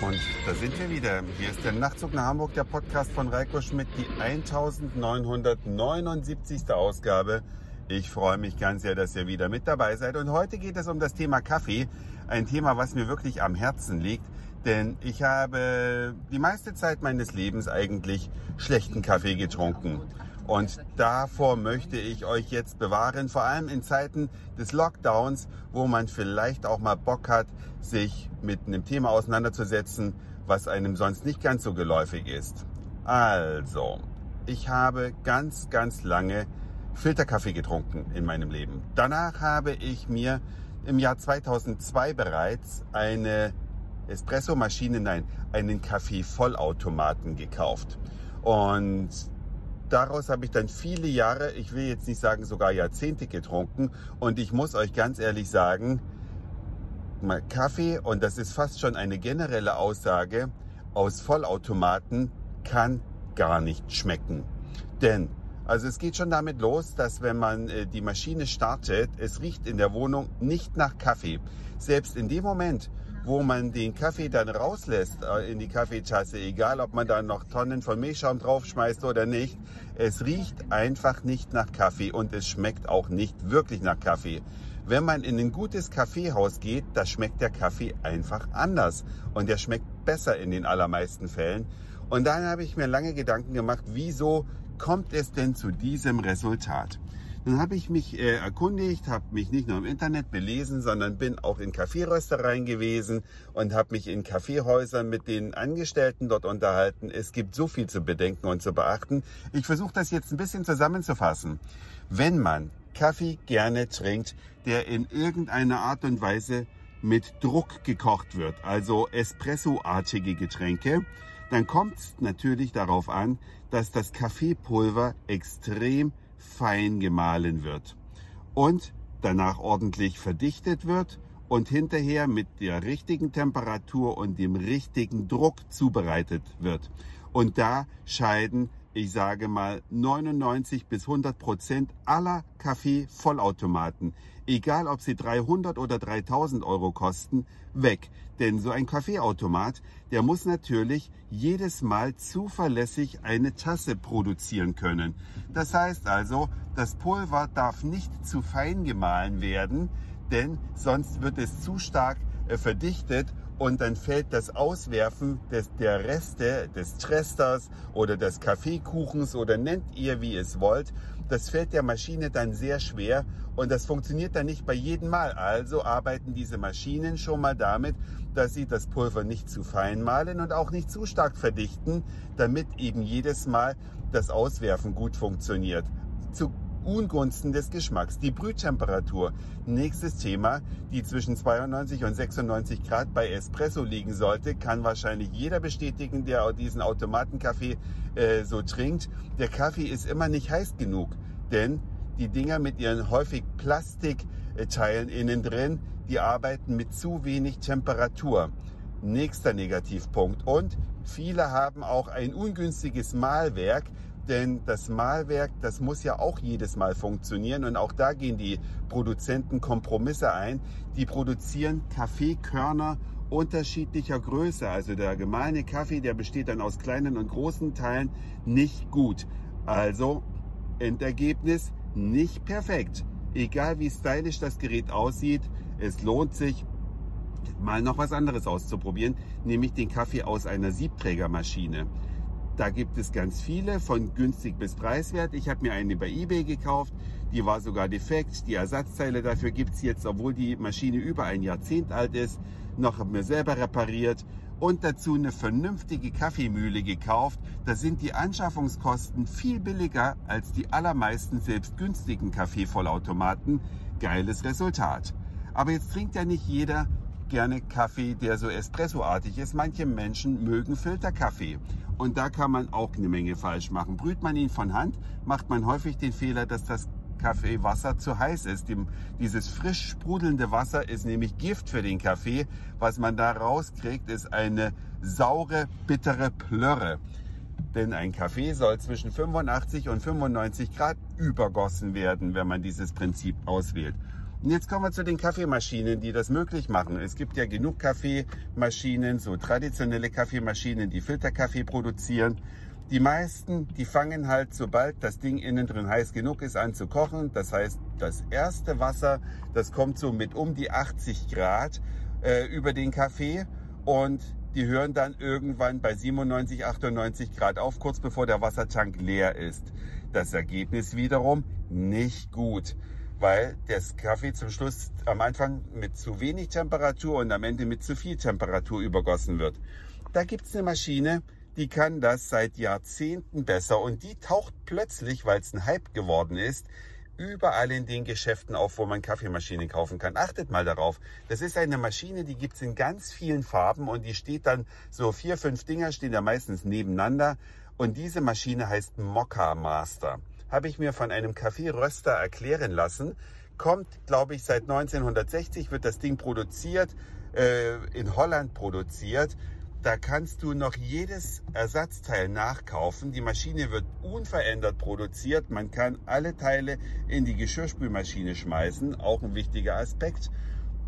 Und da sind wir wieder. Hier ist der Nachtzug nach Hamburg, der Podcast von Reiko Schmidt, die 1979. Ausgabe. Ich freue mich ganz sehr, dass ihr wieder mit dabei seid. Und heute geht es um das Thema Kaffee. Ein Thema, was mir wirklich am Herzen liegt. Denn ich habe die meiste Zeit meines Lebens eigentlich schlechten Kaffee getrunken. Und davor möchte ich euch jetzt bewahren, vor allem in Zeiten des Lockdowns, wo man vielleicht auch mal Bock hat, sich mit einem Thema auseinanderzusetzen, was einem sonst nicht ganz so geläufig ist. Also, ich habe ganz, ganz lange Filterkaffee getrunken in meinem Leben. Danach habe ich mir im Jahr 2002 bereits eine Espresso-Maschine, nein, einen Kaffee-Vollautomaten gekauft. Und daraus habe ich dann viele Jahre, ich will jetzt nicht sagen sogar Jahrzehnte getrunken. Und ich muss euch ganz ehrlich sagen, Kaffee, und das ist fast schon eine generelle Aussage, aus Vollautomaten kann gar nicht schmecken. Denn, also es geht schon damit los, dass wenn man äh, die Maschine startet, es riecht in der Wohnung nicht nach Kaffee. Selbst in dem Moment, wo man den Kaffee dann rauslässt äh, in die Kaffeetasse, egal ob man da noch Tonnen von Milchschaum draufschmeißt oder nicht, es riecht einfach nicht nach Kaffee und es schmeckt auch nicht wirklich nach Kaffee. Wenn man in ein gutes Kaffeehaus geht, da schmeckt der Kaffee einfach anders und der schmeckt besser in den allermeisten Fällen. Und dann habe ich mir lange Gedanken gemacht, wieso kommt es denn zu diesem Resultat? Dann habe ich mich äh, erkundigt, habe mich nicht nur im Internet belesen, sondern bin auch in Kaffeeröstereien gewesen und habe mich in Kaffeehäusern mit den Angestellten dort unterhalten. Es gibt so viel zu bedenken und zu beachten. Ich versuche das jetzt ein bisschen zusammenzufassen. Wenn man Kaffee gerne trinkt, der in irgendeiner Art und Weise mit Druck gekocht wird, also Espresso-artige Getränke, dann kommt es natürlich darauf an, dass das Kaffeepulver extrem fein gemahlen wird und danach ordentlich verdichtet wird und hinterher mit der richtigen Temperatur und dem richtigen Druck zubereitet wird. Und da scheiden, ich sage mal, 99 bis 100 Prozent aller Kaffee-Vollautomaten, egal ob sie 300 oder 3000 Euro kosten, weg. Denn so ein Kaffeeautomat, der muss natürlich jedes Mal zuverlässig eine Tasse produzieren können. Das heißt also, das Pulver darf nicht zu fein gemahlen werden, denn sonst wird es zu stark äh, verdichtet und dann fällt das Auswerfen des, der Reste des Tresters oder des Kaffeekuchens oder nennt ihr wie es wollt, das fällt der Maschine dann sehr schwer und das funktioniert dann nicht bei jedem Mal. Also arbeiten diese Maschinen schon mal damit, dass sie das Pulver nicht zu fein mahlen und auch nicht zu stark verdichten, damit eben jedes Mal das Auswerfen gut funktioniert. Zu Ungunsten des Geschmacks. Die Brühtemperatur. Nächstes Thema, die zwischen 92 und 96 Grad bei Espresso liegen sollte, kann wahrscheinlich jeder bestätigen, der diesen Automatenkaffee äh, so trinkt. Der Kaffee ist immer nicht heiß genug, denn die Dinger mit ihren häufig Plastikteilen innen drin, die arbeiten mit zu wenig Temperatur. Nächster Negativpunkt. Und viele haben auch ein ungünstiges Mahlwerk, denn das Mahlwerk, das muss ja auch jedes Mal funktionieren und auch da gehen die Produzenten Kompromisse ein. Die produzieren Kaffeekörner unterschiedlicher Größe. Also der gemahlene Kaffee, der besteht dann aus kleinen und großen Teilen, nicht gut. Also Endergebnis nicht perfekt. Egal wie stylisch das Gerät aussieht, es lohnt sich, mal noch was anderes auszuprobieren, nämlich den Kaffee aus einer Siebträgermaschine. Da gibt es ganz viele, von günstig bis preiswert. Ich habe mir eine bei eBay gekauft, die war sogar defekt. Die Ersatzteile dafür gibt es jetzt, obwohl die Maschine über ein Jahrzehnt alt ist, noch habe mir selber repariert und dazu eine vernünftige Kaffeemühle gekauft. Da sind die Anschaffungskosten viel billiger als die allermeisten selbst günstigen Kaffeevollautomaten. Geiles Resultat. Aber jetzt trinkt ja nicht jeder gerne Kaffee, der so espressoartig ist. Manche Menschen mögen Filterkaffee. Und da kann man auch eine Menge falsch machen. Brüht man ihn von Hand, macht man häufig den Fehler, dass das Kaffeewasser zu heiß ist. dieses frisch sprudelnde Wasser ist nämlich Gift für den Kaffee. Was man da rauskriegt, ist eine saure, bittere Plörre. Denn ein Kaffee soll zwischen 85 und 95 Grad übergossen werden, wenn man dieses Prinzip auswählt. Und jetzt kommen wir zu den Kaffeemaschinen, die das möglich machen. Es gibt ja genug Kaffeemaschinen, so traditionelle Kaffeemaschinen, die Filterkaffee produzieren. Die meisten, die fangen halt, sobald das Ding innen drin heiß genug ist, an zu kochen. Das heißt, das erste Wasser, das kommt so mit um die 80 Grad äh, über den Kaffee und die hören dann irgendwann bei 97, 98 Grad auf, kurz bevor der Wassertank leer ist. Das Ergebnis wiederum nicht gut weil das Kaffee zum Schluss am Anfang mit zu wenig Temperatur und am Ende mit zu viel Temperatur übergossen wird. Da gibt's eine Maschine, die kann das seit Jahrzehnten besser und die taucht plötzlich, weil es ein Hype geworden ist, überall in den Geschäften auf, wo man Kaffeemaschinen kaufen kann. Achtet mal darauf. Das ist eine Maschine, die gibt's in ganz vielen Farben und die steht dann, so vier, fünf Dinger stehen da meistens nebeneinander. Und diese Maschine heißt Mokka Master habe ich mir von einem Kaffeeröster erklären lassen. Kommt, glaube ich, seit 1960 wird das Ding produziert, äh, in Holland produziert. Da kannst du noch jedes Ersatzteil nachkaufen. Die Maschine wird unverändert produziert. Man kann alle Teile in die Geschirrspülmaschine schmeißen. Auch ein wichtiger Aspekt.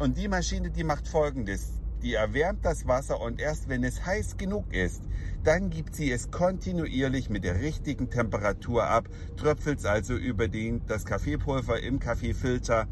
Und die Maschine, die macht Folgendes die erwärmt das Wasser und erst wenn es heiß genug ist, dann gibt sie es kontinuierlich mit der richtigen Temperatur ab, tröpfelt es also über den, das Kaffeepulver im Kaffeefilter.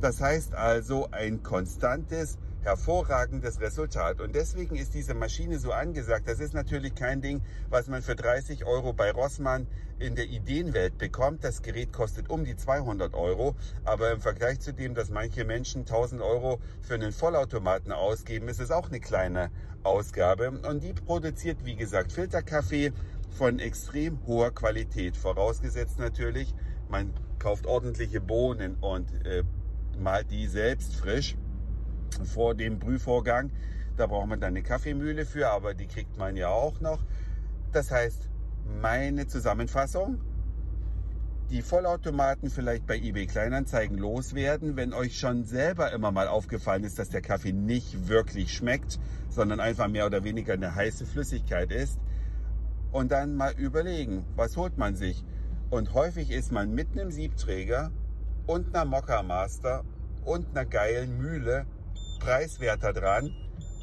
Das heißt also ein konstantes hervorragendes Resultat. Und deswegen ist diese Maschine so angesagt. Das ist natürlich kein Ding, was man für 30 Euro bei Rossmann in der Ideenwelt bekommt. Das Gerät kostet um die 200 Euro. Aber im Vergleich zu dem, dass manche Menschen 1000 Euro für einen Vollautomaten ausgeben, ist es auch eine kleine Ausgabe. Und die produziert, wie gesagt, Filterkaffee von extrem hoher Qualität. Vorausgesetzt natürlich, man kauft ordentliche Bohnen und äh, malt die selbst frisch vor dem Brühvorgang. Da braucht man dann eine Kaffeemühle für, aber die kriegt man ja auch noch. Das heißt, meine Zusammenfassung, die Vollautomaten vielleicht bei eBay Kleinanzeigen loswerden, wenn euch schon selber immer mal aufgefallen ist, dass der Kaffee nicht wirklich schmeckt, sondern einfach mehr oder weniger eine heiße Flüssigkeit ist. Und dann mal überlegen, was holt man sich? Und häufig ist man mit einem Siebträger und einer Mokka Master und einer geilen Mühle preiswerter dran,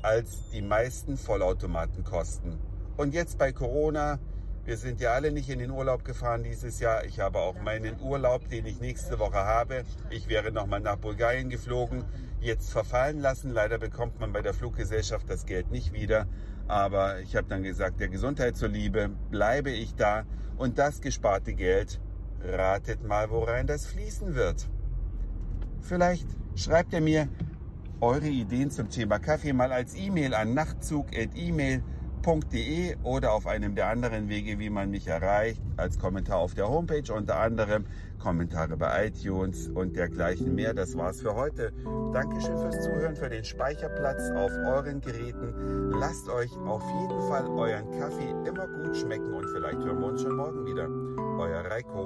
als die meisten Vollautomaten kosten. Und jetzt bei Corona, wir sind ja alle nicht in den Urlaub gefahren dieses Jahr. Ich habe auch meinen Urlaub, den ich nächste Woche habe. Ich wäre nochmal nach Bulgarien geflogen, jetzt verfallen lassen. Leider bekommt man bei der Fluggesellschaft das Geld nicht wieder. Aber ich habe dann gesagt, der Gesundheit zuliebe bleibe ich da. Und das gesparte Geld, ratet mal, worein das fließen wird. Vielleicht schreibt er mir, eure Ideen zum Thema Kaffee mal als E-Mail an nachtzug.email.de oder auf einem der anderen Wege, wie man mich erreicht, als Kommentar auf der Homepage, unter anderem Kommentare bei iTunes und dergleichen mehr. Das war's für heute. Dankeschön fürs Zuhören, für den Speicherplatz auf euren Geräten. Lasst euch auf jeden Fall euren Kaffee immer gut schmecken und vielleicht hören wir uns schon morgen wieder. Euer Reiko.